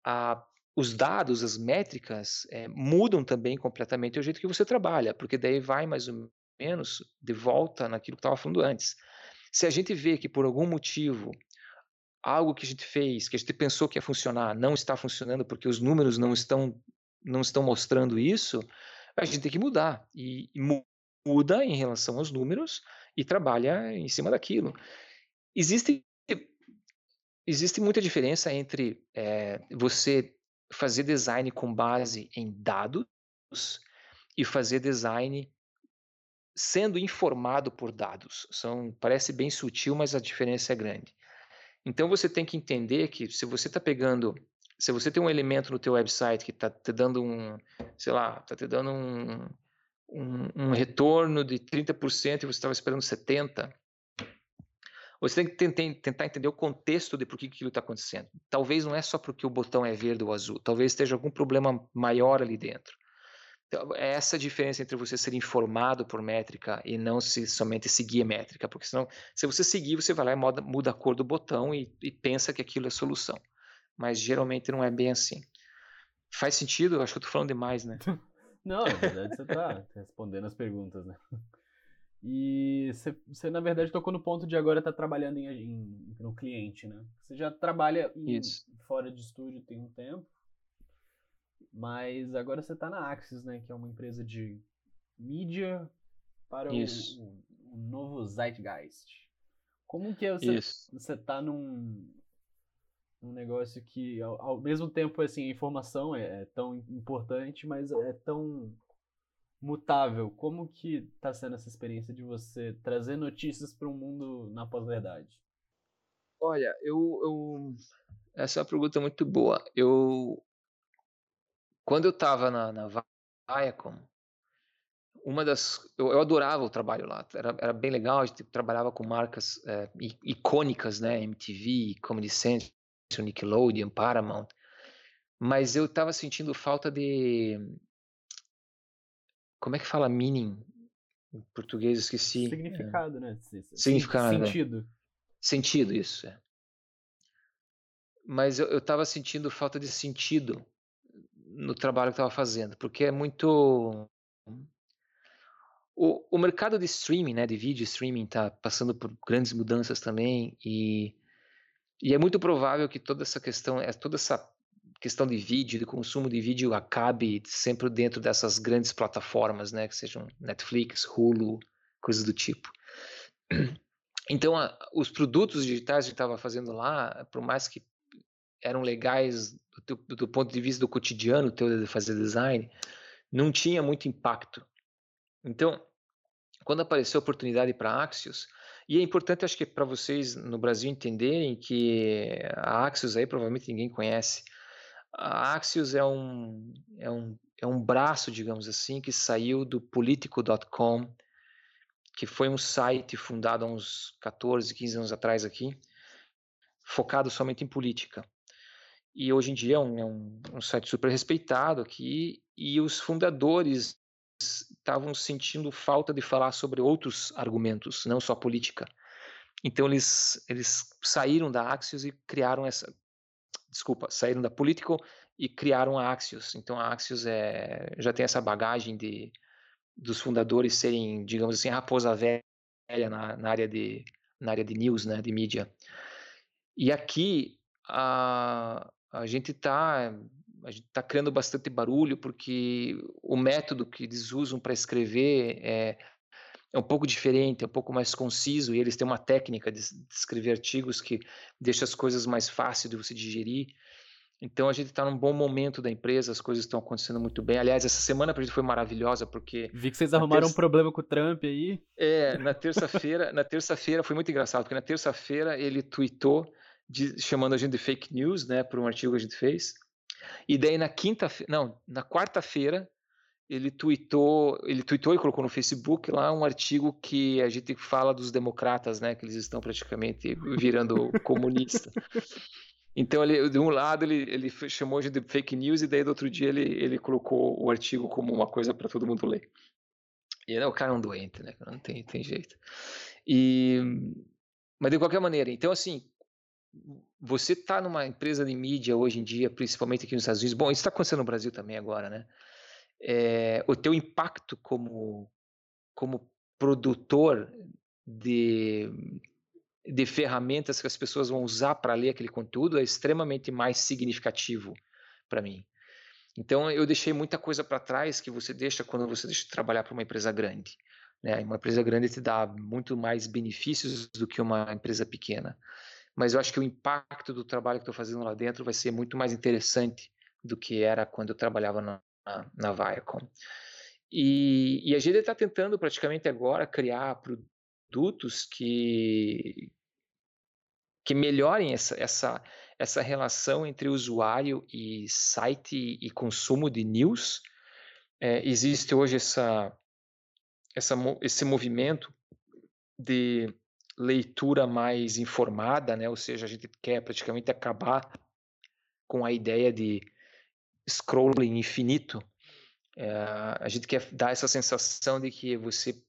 A, os dados, as métricas é, mudam também completamente o jeito que você trabalha, porque daí vai mais ou menos de volta naquilo que estava falando antes. Se a gente vê que por algum motivo algo que a gente fez, que a gente pensou que ia funcionar, não está funcionando porque os números não estão não estão mostrando isso, a gente tem que mudar e, e muda em relação aos números e trabalha em cima daquilo. Existe existe muita diferença entre é, você fazer design com base em dados e fazer design sendo informado por dados. São, parece bem sutil, mas a diferença é grande. Então você tem que entender que se você está pegando, se você tem um elemento no teu website que está te dando um, sei lá, está te dando um, um, um retorno de 30% e você estava esperando 70%, você tem que tentar, entender o contexto de por que aquilo está acontecendo. Talvez não é só porque o botão é verde ou azul, talvez esteja algum problema maior ali dentro. Então, é essa a diferença entre você ser informado por métrica e não se somente seguir métrica, porque senão, se você seguir, você vai lá e muda, muda a cor do botão e, e, pensa que aquilo é solução. Mas geralmente não é bem assim. Faz sentido? Acho que eu estou falando demais, né? [LAUGHS] não, na verdade você está [LAUGHS] respondendo as perguntas, né? E você, na verdade, tocou no ponto de agora estar tá trabalhando em, em, no cliente, né? Você já trabalha em, fora de estúdio tem um tempo, mas agora você está na Axis, né? Que é uma empresa de mídia para o, o, o, novo Zeitgeist. Como que é você, você tá num, num negócio que, ao, ao mesmo tempo, assim, a informação é, é tão importante, mas é tão mutável. Como que está sendo essa experiência de você trazer notícias para um mundo na pós-verdade? Olha, eu, eu, essa é uma pergunta muito boa. Eu quando eu estava na, na Viacom, uma das eu, eu, adorava o trabalho lá. Era, era bem legal. A gente trabalhava com marcas é, icônicas, né? MTV, Comedy Central, Nickelodeon, Paramount. Mas eu estava sentindo falta de como é que fala meaning em português? Esqueci. Significado, é. né? Significado. Né? Sentido. Né? Sentido, isso. É. Mas eu estava sentindo falta de sentido no trabalho que estava fazendo, porque é muito. O, o mercado de streaming, né, de vídeo streaming, está passando por grandes mudanças também e, e é muito provável que toda essa questão, é toda essa questão de vídeo, de consumo de vídeo acabe sempre dentro dessas grandes plataformas, né, que sejam Netflix, Hulu, coisas do tipo. Então, a, os produtos digitais que estava fazendo lá, por mais que eram legais do, do, ponto de vista do cotidiano teu de fazer design, não tinha muito impacto. Então, quando apareceu a oportunidade para Axios, e é importante, acho que para vocês no Brasil entenderem que a Axios aí provavelmente ninguém conhece, a Axios é um, é um, é um braço, digamos assim, que saiu do Politico.com, que foi um site fundado há uns 14, 15 anos atrás aqui, focado somente em política. E hoje em dia é um, é um, um site super respeitado aqui, e os fundadores estavam sentindo falta de falar sobre outros argumentos, não só política. Então eles, eles saíram da Axios e criaram essa, desculpa, saíram da Politico e criaram a Axios. Então a Axios é, já tem essa bagagem de dos fundadores serem, digamos assim, raposa velha na, na, área de na área de news, né, de mídia. E aqui a, a gente está a gente está criando bastante barulho porque o método que eles usam para escrever é, é um pouco diferente, é um pouco mais conciso e eles têm uma técnica de, de escrever artigos que deixa as coisas mais fáceis de você digerir. Então a gente está num bom momento da empresa, as coisas estão acontecendo muito bem. Aliás, essa semana para a gente foi maravilhosa porque vi que vocês arrumaram terça... um problema com o Trump aí. É, na terça-feira, na terça-feira foi muito engraçado porque na terça-feira ele tweetou de, chamando a gente de fake news, né, por um artigo que a gente fez. E daí na quinta-feira, não, na quarta-feira ele tweetou, ele tweetou e colocou no Facebook lá um artigo que a gente fala dos democratas, né, que eles estão praticamente virando [LAUGHS] comunista. Então, ele, de um lado, ele, ele chamou de fake news, e daí do outro dia ele, ele colocou o artigo como uma coisa para todo mundo ler. E é o cara é um doente, né? Não tem, tem jeito. E, mas de qualquer maneira, então assim, você está numa empresa de mídia hoje em dia, principalmente aqui nos Estados Unidos, bom, isso está acontecendo no Brasil também agora, né? É, o teu impacto como, como produtor de, de ferramentas que as pessoas vão usar para ler aquele conteúdo é extremamente mais significativo para mim. Então eu deixei muita coisa para trás que você deixa quando você deixa de trabalhar para uma empresa grande. Né? Uma empresa grande te dá muito mais benefícios do que uma empresa pequena. Mas eu acho que o impacto do trabalho que estou fazendo lá dentro vai ser muito mais interessante do que era quando eu trabalhava na, na, Viacom. E, e a gente está tentando praticamente agora criar produtos que, que melhorem essa, essa, essa relação entre usuário e site e consumo de news. É, existe hoje essa, essa, esse movimento de leitura mais informada, né? ou seja, a gente quer praticamente acabar com a ideia de scrolling infinito. É, a gente quer dar essa sensação de que você,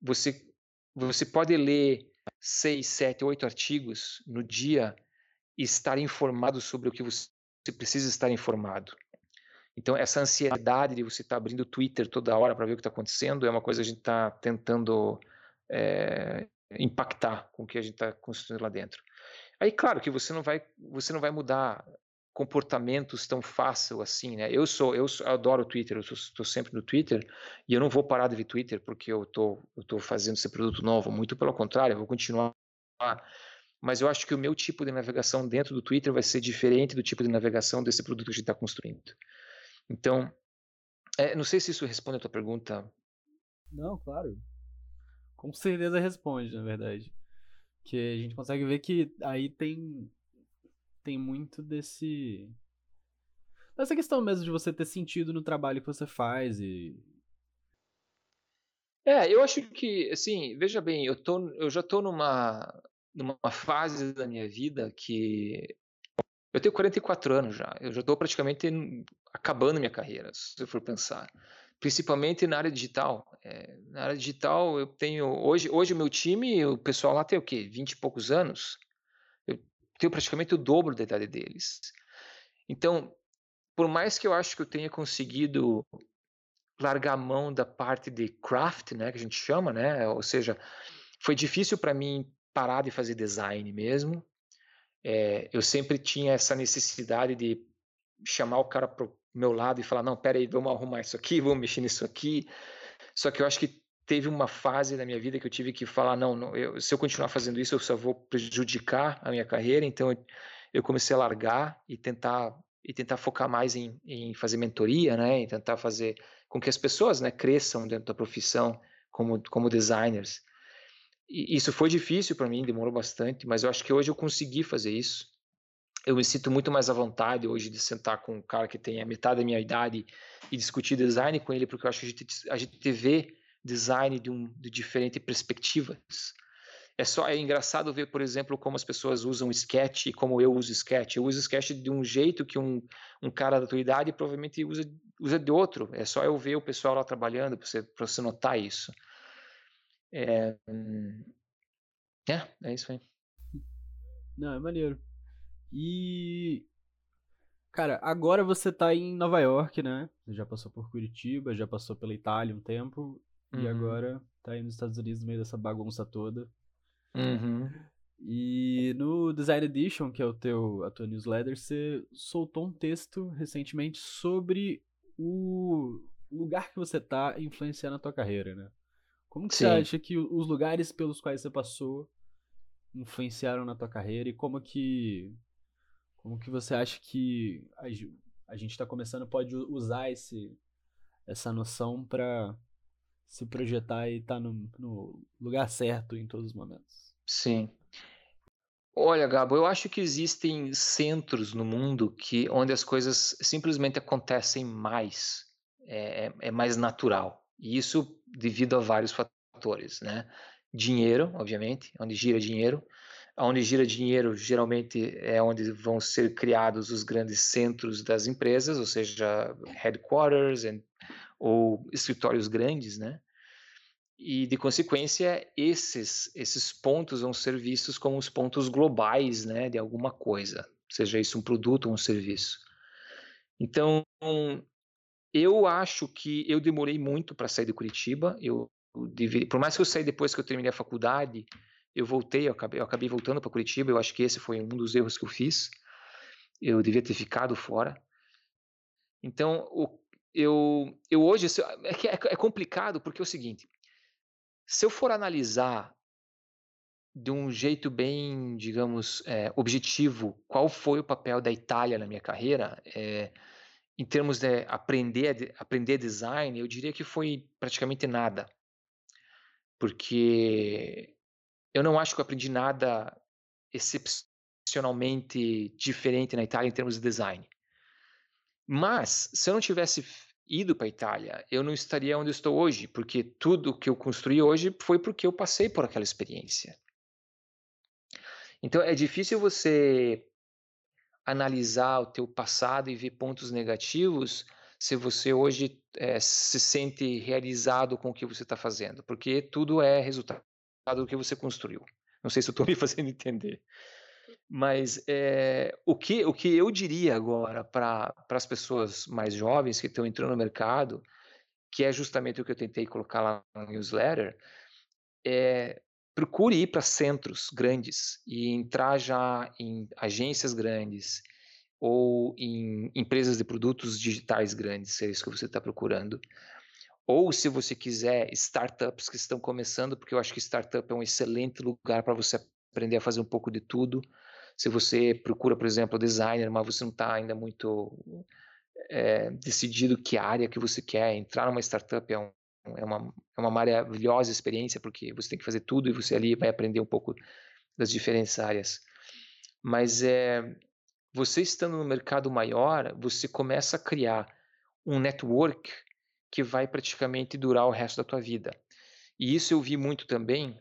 você, você pode ler seis, sete, oito artigos no dia e estar informado sobre o que você precisa estar informado. Então, essa ansiedade de você estar abrindo o Twitter toda hora para ver o que está acontecendo é uma coisa que a gente está tentando é, impactar com o que a gente está construindo lá dentro. Aí, claro que você não vai, você não vai mudar comportamentos tão fácil assim, né? Eu sou, eu, sou, eu adoro o Twitter, eu estou sempre no Twitter e eu não vou parar de ver Twitter porque eu tô, eu tô fazendo esse produto novo. Muito pelo contrário, eu vou continuar. Mas eu acho que o meu tipo de navegação dentro do Twitter vai ser diferente do tipo de navegação desse produto que a gente está construindo. Então, é, não sei se isso responde a tua pergunta. Não, claro. Com certeza responde, na verdade. Que a gente consegue ver que aí tem tem muito desse. Dessa questão mesmo de você ter sentido no trabalho que você faz e. É, eu acho que, assim, veja bem, eu, tô, eu já estou numa, numa fase da minha vida que. Eu tenho 44 anos já, eu já estou praticamente acabando minha carreira, se eu for pensar. Principalmente na área digital. É, na área digital, eu tenho. Hoje, hoje o meu time, o pessoal lá tem o quê? 20 e poucos anos tenho praticamente o dobro da idade deles. Então, por mais que eu acho que eu tenha conseguido largar a mão da parte de craft, né, que a gente chama, né, ou seja, foi difícil para mim parar de fazer design mesmo. É, eu sempre tinha essa necessidade de chamar o cara pro meu lado e falar, não, pera aí, vamos arrumar isso aqui, vamos mexer nisso aqui. Só que eu acho que teve uma fase na minha vida que eu tive que falar, não, não eu, se eu continuar fazendo isso, eu só vou prejudicar a minha carreira, então eu, eu comecei a largar e tentar e tentar focar mais em, em fazer mentoria, né, e tentar fazer com que as pessoas, né, cresçam dentro da profissão como como designers. E isso foi difícil para mim, demorou bastante, mas eu acho que hoje eu consegui fazer isso. Eu me sinto muito mais à vontade hoje de sentar com um cara que tem a metade da minha idade e discutir design com ele, porque eu acho que a gente, a gente vê design de, um, de diferentes perspectivas. É só é engraçado ver, por exemplo, como as pessoas usam sketch e como eu uso sketch. Eu uso sketch de um jeito que um, um cara da tua idade provavelmente usa, usa de outro. É só eu ver o pessoal lá trabalhando para você, você notar isso. É, é, é isso aí. Não, é maneiro. E. Cara, agora você tá em Nova York, né? Você já passou por Curitiba, já passou pela Itália um tempo. Uhum. E agora tá aí nos Estados Unidos no meio dessa bagunça toda. Uhum. E no Design Edition, que é o teu, a tua newsletter, você soltou um texto recentemente sobre o lugar que você tá influenciando a tua carreira, né? Como que Sim. você acha que os lugares pelos quais você passou influenciaram na tua carreira e como que como que você acha que a, a gente está começando pode usar esse essa noção para se projetar e estar tá no, no lugar certo em todos os momentos? Sim. Olha, Gabo, eu acho que existem centros no mundo que onde as coisas simplesmente acontecem mais, é, é, é mais natural. E isso devido a vários fatores, né? Dinheiro, obviamente, onde gira dinheiro. Onde gira dinheiro, geralmente é onde vão ser criados os grandes centros das empresas, ou seja, headquarters and, ou escritórios grandes, né? E, de consequência, esses, esses pontos vão ser vistos como os pontos globais né, de alguma coisa, seja isso um produto ou um serviço. Então, eu acho que eu demorei muito para sair de Curitiba. Eu, eu por mais que eu saí depois que eu terminei a faculdade, eu voltei, eu acabei, eu acabei voltando para Curitiba. Eu acho que esse foi um dos erros que eu fiz. Eu devia ter ficado fora. Então, o, eu, eu hoje é, é, é complicado porque é o seguinte: se eu for analisar de um jeito bem, digamos, é, objetivo, qual foi o papel da Itália na minha carreira, é, em termos de aprender, aprender design, eu diria que foi praticamente nada. Porque eu não acho que eu aprendi nada excepcionalmente diferente na Itália em termos de design. Mas, se eu não tivesse ido para a Itália, eu não estaria onde estou hoje, porque tudo que eu construí hoje foi porque eu passei por aquela experiência. Então é difícil você analisar o teu passado e ver pontos negativos se você hoje é, se sente realizado com o que você está fazendo, porque tudo é resultado do que você construiu. Não sei se eu estou [LAUGHS] me fazendo entender. Mas é, o, que, o que eu diria agora para as pessoas mais jovens que estão entrando no mercado, que é justamente o que eu tentei colocar lá no newsletter, é procure ir para centros grandes e entrar já em agências grandes ou em empresas de produtos digitais grandes, se é isso que você está procurando. Ou se você quiser startups que estão começando, porque eu acho que startup é um excelente lugar para você aprender a fazer um pouco de tudo se você procura, por exemplo, designer, mas você não está ainda muito é, decidido que área que você quer, entrar numa startup é, um, é, uma, é uma maravilhosa experiência, porque você tem que fazer tudo e você ali vai aprender um pouco das diferentes áreas. Mas é, você estando no mercado maior, você começa a criar um network que vai praticamente durar o resto da tua vida. E isso eu vi muito também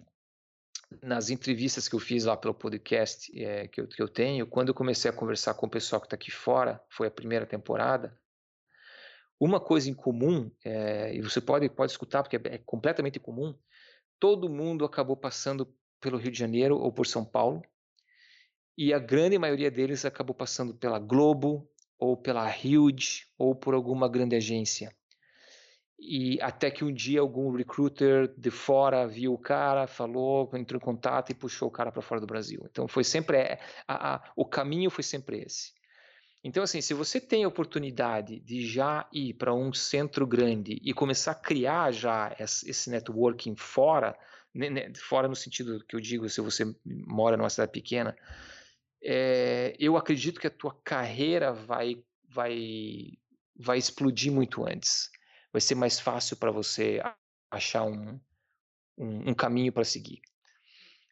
nas entrevistas que eu fiz lá pelo podcast é, que, eu, que eu tenho, quando eu comecei a conversar com o pessoal que está aqui fora, foi a primeira temporada, uma coisa em comum, é, e você pode, pode escutar porque é, é completamente comum, todo mundo acabou passando pelo Rio de Janeiro ou por São Paulo, e a grande maioria deles acabou passando pela Globo, ou pela Huge, ou por alguma grande agência. E até que um dia algum recruiter de fora viu o cara, falou, entrou em contato e puxou o cara para fora do Brasil. Então foi sempre é, a, a, o caminho foi sempre esse. Então assim, se você tem a oportunidade de já ir para um centro grande e começar a criar já esse networking fora, né, né, fora no sentido que eu digo, se você mora numa cidade pequena, é, eu acredito que a tua carreira vai vai vai explodir muito antes vai ser mais fácil para você achar um, um, um caminho para seguir.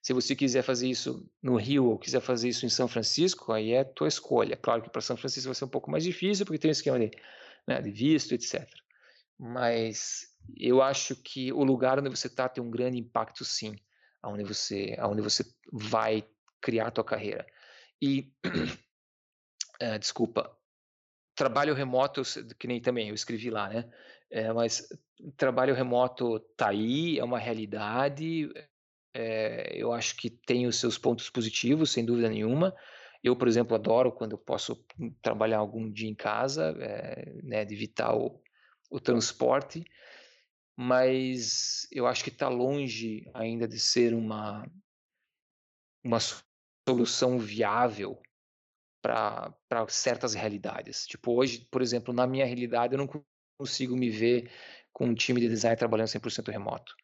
Se você quiser fazer isso no Rio ou quiser fazer isso em São Francisco, aí é tua escolha. Claro que para São Francisco vai ser um pouco mais difícil, porque tem um esquema de, né, de visto, etc. Mas eu acho que o lugar onde você está tem um grande impacto, sim, aonde você, aonde você vai criar a tua carreira. E, uh, [CLEARS THROAT] desculpa, trabalho remoto, que nem também eu escrevi lá, né? É, mas trabalho remoto tá aí, é uma realidade. É, eu acho que tem os seus pontos positivos, sem dúvida nenhuma. Eu, por exemplo, adoro quando eu posso trabalhar algum dia em casa, é, né, de evitar o, o transporte, mas eu acho que está longe ainda de ser uma uma solução viável para certas realidades. Tipo, hoje, por exemplo, na minha realidade, eu não consigo me ver com um time de design trabalhando 100% remoto.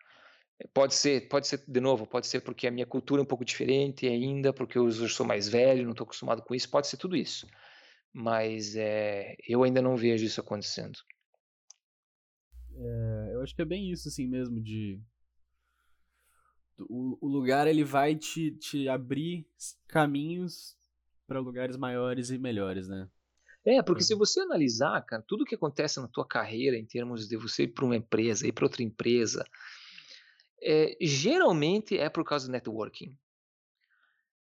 Pode ser, pode ser, de novo, pode ser porque a minha cultura é um pouco diferente ainda, porque eu sou mais velho, não estou acostumado com isso, pode ser tudo isso. Mas é, eu ainda não vejo isso acontecendo. É, eu acho que é bem isso, assim mesmo, de. O, o lugar ele vai te, te abrir caminhos para lugares maiores e melhores, né? É, porque se você analisar, cara, tudo que acontece na tua carreira em termos de você ir para uma empresa, ir para outra empresa, é, geralmente é por causa do networking.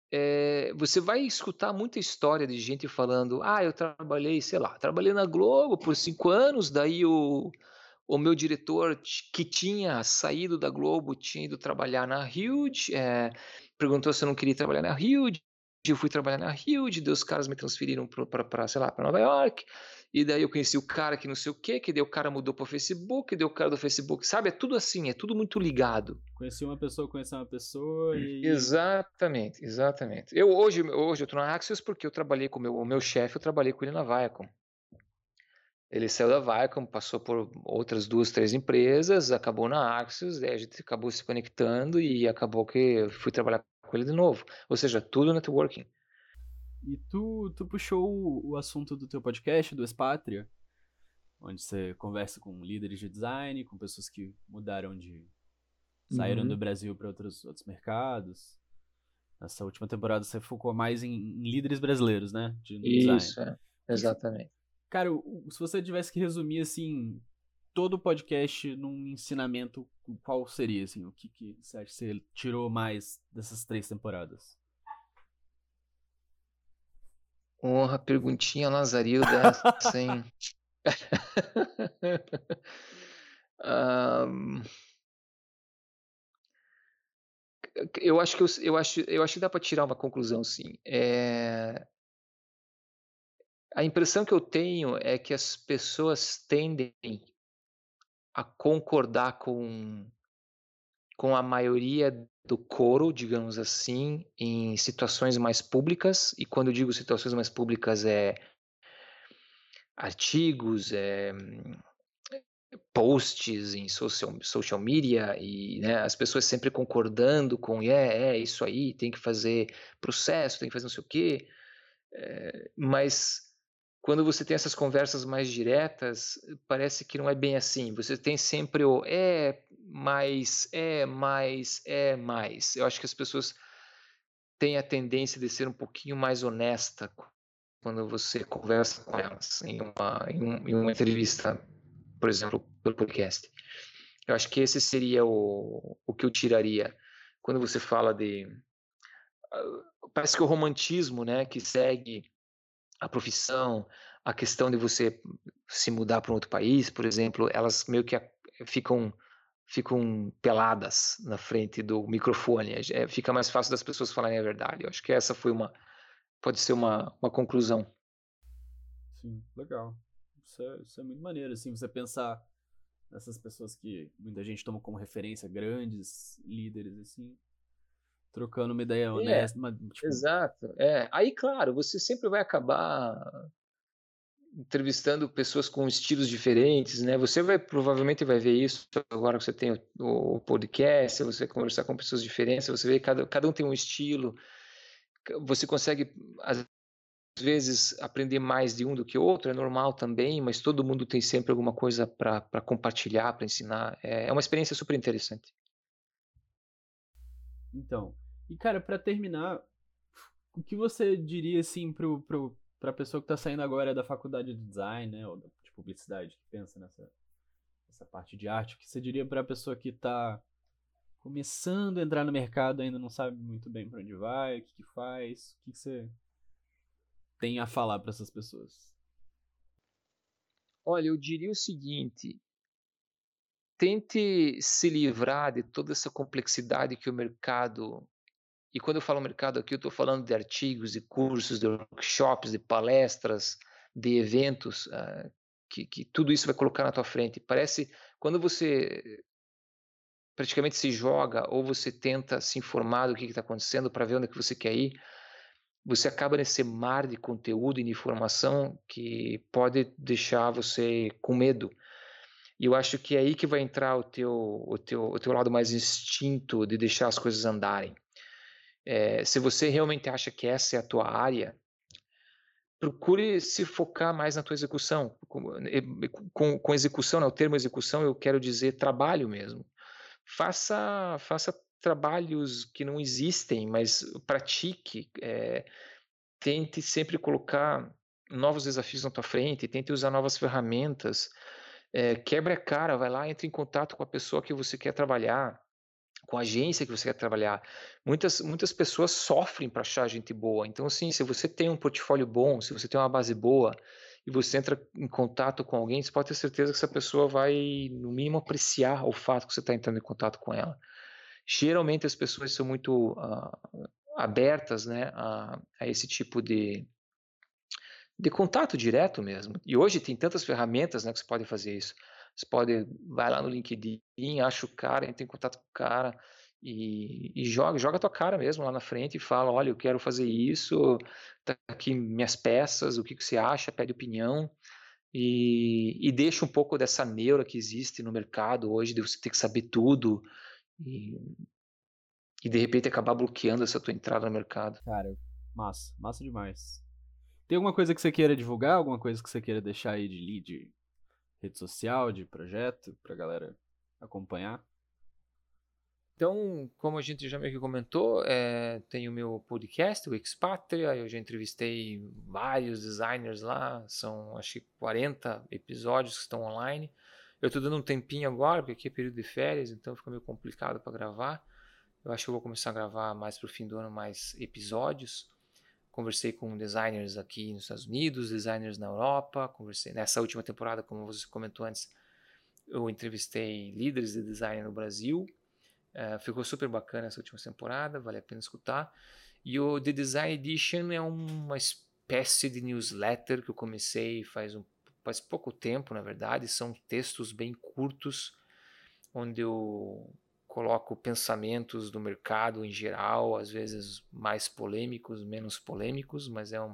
É, você vai escutar muita história de gente falando: ah, eu trabalhei, sei lá, trabalhei na Globo por cinco anos, daí o, o meu diretor que tinha saído da Globo tinha ido trabalhar na Huge, é, perguntou se eu não queria trabalhar na Huge, eu fui trabalhar na Hilde, daí os caras me transferiram para, sei lá, para Nova York, e daí eu conheci o cara que não sei o quê, que daí o cara mudou para o Facebook, daí o cara do Facebook, sabe? É tudo assim, é tudo muito ligado. Conheci uma pessoa, conheci uma pessoa e... Exatamente, exatamente. Eu hoje, hoje eu tô na Axios porque eu trabalhei com meu, o meu chefe, eu trabalhei com ele na Viacom. Ele saiu da Viacom, passou por outras duas, três empresas, acabou na Axios, daí a gente acabou se conectando e acabou que eu fui trabalhar com ele de novo. Ou seja, tudo networking. E tu, tu puxou o, assunto do teu podcast, do Espátria, onde você conversa com líderes de design, com pessoas que mudaram de. saíram uhum. do Brasil para outros, outros mercados. Nessa última temporada você focou mais em, em líderes brasileiros, né? De, Isso, é. exatamente. Cara, se você tivesse que resumir assim todo o podcast num ensinamento, qual seria, assim? O que, que você acha que você tirou mais dessas três temporadas? Honra, perguntinha Lazarilda [LAUGHS] hein? [LAUGHS] um... Eu acho que eu, eu acho eu acho que dá para tirar uma conclusão, sim. É... A impressão que eu tenho é que as pessoas tendem a concordar com, com a maioria do coro, digamos assim, em situações mais públicas. E quando eu digo situações mais públicas, é artigos, é posts em social, social media e né, as pessoas sempre concordando com é, é isso aí, tem que fazer processo, tem que fazer não sei o quê. É, mas quando você tem essas conversas mais diretas, parece que não é bem assim. Você tem sempre o é, mais, é, mais, é, mais. Eu acho que as pessoas têm a tendência de ser um pouquinho mais honesta quando você conversa com elas em uma, em, um, em uma entrevista, por exemplo, pelo podcast. Eu acho que esse seria o, o que eu tiraria quando você fala de. Ah, parece que o romantismo né, que segue a profissão, a questão de você se mudar para um outro país, por exemplo, elas meio que ficam ficam peladas na frente do microfone. É, fica mais fácil das pessoas falarem a verdade. Eu acho que essa foi uma pode ser uma, uma conclusão. Sim, legal. Isso é, isso é muito maneiro, assim, você pensar nessas pessoas que muita gente toma como referência, grandes líderes, assim, trocando uma ideia é, honesta. É, mas, tipo... Exato. É. Aí, claro, você sempre vai acabar entrevistando pessoas com estilos diferentes, né? Você vai provavelmente vai ver isso agora que você tem o, o podcast, você conversar com pessoas diferentes, você vê que cada, cada um tem um estilo. Você consegue às vezes aprender mais de um do que outro, é normal também, mas todo mundo tem sempre alguma coisa para compartilhar, para ensinar. É, é uma experiência super interessante. Então, e cara, para terminar, o que você diria assim pro, pro, pra pessoa que tá saindo agora da faculdade de design, né, ou de publicidade, que pensa nessa, nessa parte de arte, o que você diria pra pessoa que tá começando a entrar no mercado, ainda não sabe muito bem para onde vai, o que, que faz, o que, que você tem a falar para essas pessoas? Olha, eu diria o seguinte: tente se livrar de toda essa complexidade que o mercado. E quando eu falo mercado aqui, eu estou falando de artigos, de cursos, de workshops, de palestras, de eventos, uh, que, que tudo isso vai colocar na tua frente. Parece, quando você praticamente se joga ou você tenta se informar do que está acontecendo para ver onde é que você quer ir, você acaba nesse mar de conteúdo e de informação que pode deixar você com medo. E eu acho que é aí que vai entrar o teu, o teu, o teu lado mais instinto de deixar as coisas andarem. É, se você realmente acha que essa é a tua área, procure se focar mais na tua execução. Com, com, execução, né, o termo execução, eu quero dizer trabalho mesmo. Faça, faça trabalhos que não existem, mas pratique. É, tente sempre colocar novos desafios na tua frente, tente usar novas ferramentas. É, quebre a cara, vai lá, entre em contato com a pessoa que você quer trabalhar com a agência que você quer trabalhar. Muitas, muitas pessoas sofrem para achar gente boa. Então, assim, se você tem um portfólio bom, se você tem uma base boa e você entra em contato com alguém, você pode ter certeza que essa pessoa vai, no mínimo, apreciar o fato que você está entrando em contato com ela. Geralmente as pessoas são muito uh, abertas né, a, a esse tipo de, de contato direto mesmo. E hoje tem tantas ferramentas né, que você pode fazer isso. Você pode, vai lá no LinkedIn, acha o cara, entra em contato com o cara e, e joga, joga a tua cara mesmo lá na frente e fala, olha, eu quero fazer isso, tá aqui minhas peças, o que, que você acha, pede opinião. E, e deixa um pouco dessa neura que existe no mercado hoje, de você ter que saber tudo e, e de repente acabar bloqueando essa tua entrada no mercado. Cara, massa, massa demais. Tem alguma coisa que você queira divulgar? Alguma coisa que você queira deixar aí de lead rede social, de projeto, pra galera acompanhar? Então, como a gente já meio que comentou, é, tem o meu podcast, o Expatria, eu já entrevistei vários designers lá, são acho que 40 episódios que estão online. Eu estou dando um tempinho agora, porque aqui é período de férias, então fica meio complicado para gravar. Eu acho que eu vou começar a gravar mais para o fim do ano mais episódios. Conversei com designers aqui nos Estados Unidos, designers na Europa. Conversei nessa última temporada, como você comentou antes, eu entrevistei líderes de design no Brasil. Uh, ficou super bacana essa última temporada, vale a pena escutar. E o The Design Edition é uma espécie de newsletter que eu comecei faz, um, faz pouco tempo, na verdade. São textos bem curtos, onde eu coloco pensamentos do mercado em geral, às vezes mais polêmicos, menos polêmicos, mas é um.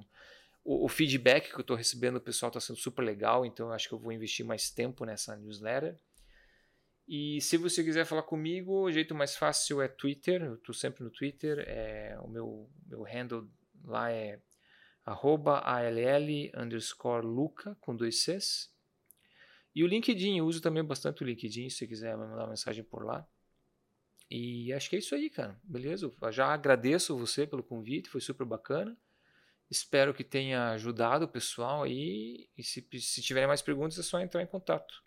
O, o feedback que eu estou recebendo do pessoal está sendo super legal, então eu acho que eu vou investir mais tempo nessa newsletter. E se você quiser falar comigo, o jeito mais fácil é Twitter. Eu estou sempre no Twitter. É, o meu, meu handle lá é arroba ALL underscore Luca com dois Cs. E o LinkedIn, eu uso também bastante o LinkedIn, se quiser mandar uma mensagem por lá. E acho que é isso aí, cara. Beleza? Já agradeço você pelo convite, foi super bacana. Espero que tenha ajudado o pessoal aí. E se, se tiverem mais perguntas, é só entrar em contato.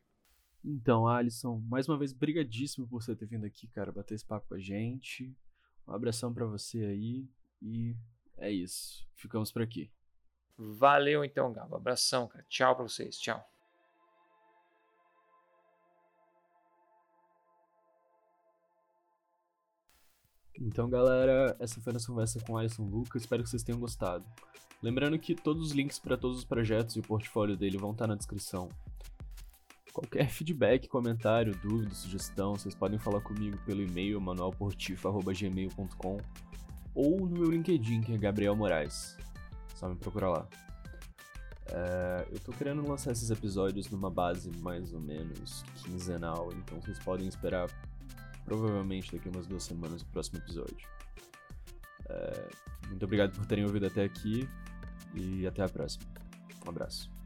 Então, Alisson, mais uma vez, brigadíssimo por você ter vindo aqui, cara, bater esse papo com a gente. Um abração para você aí. E é isso. Ficamos por aqui. Valeu então, Gabo. Abração, cara. Tchau pra vocês. Tchau. Então, galera, essa foi a nossa conversa com Alisson Lucas. Espero que vocês tenham gostado. Lembrando que todos os links para todos os projetos e o portfólio dele vão estar tá na descrição. Qualquer feedback, comentário, dúvida, sugestão, vocês podem falar comigo pelo e-mail manuelportifa.gmail.com ou no meu LinkedIn, que é Gabriel Moraes. Só me procurar lá. É, eu tô querendo lançar esses episódios numa base mais ou menos quinzenal, então vocês podem esperar provavelmente daqui a umas duas semanas o próximo episódio. É, muito obrigado por terem ouvido até aqui e até a próxima. Um abraço.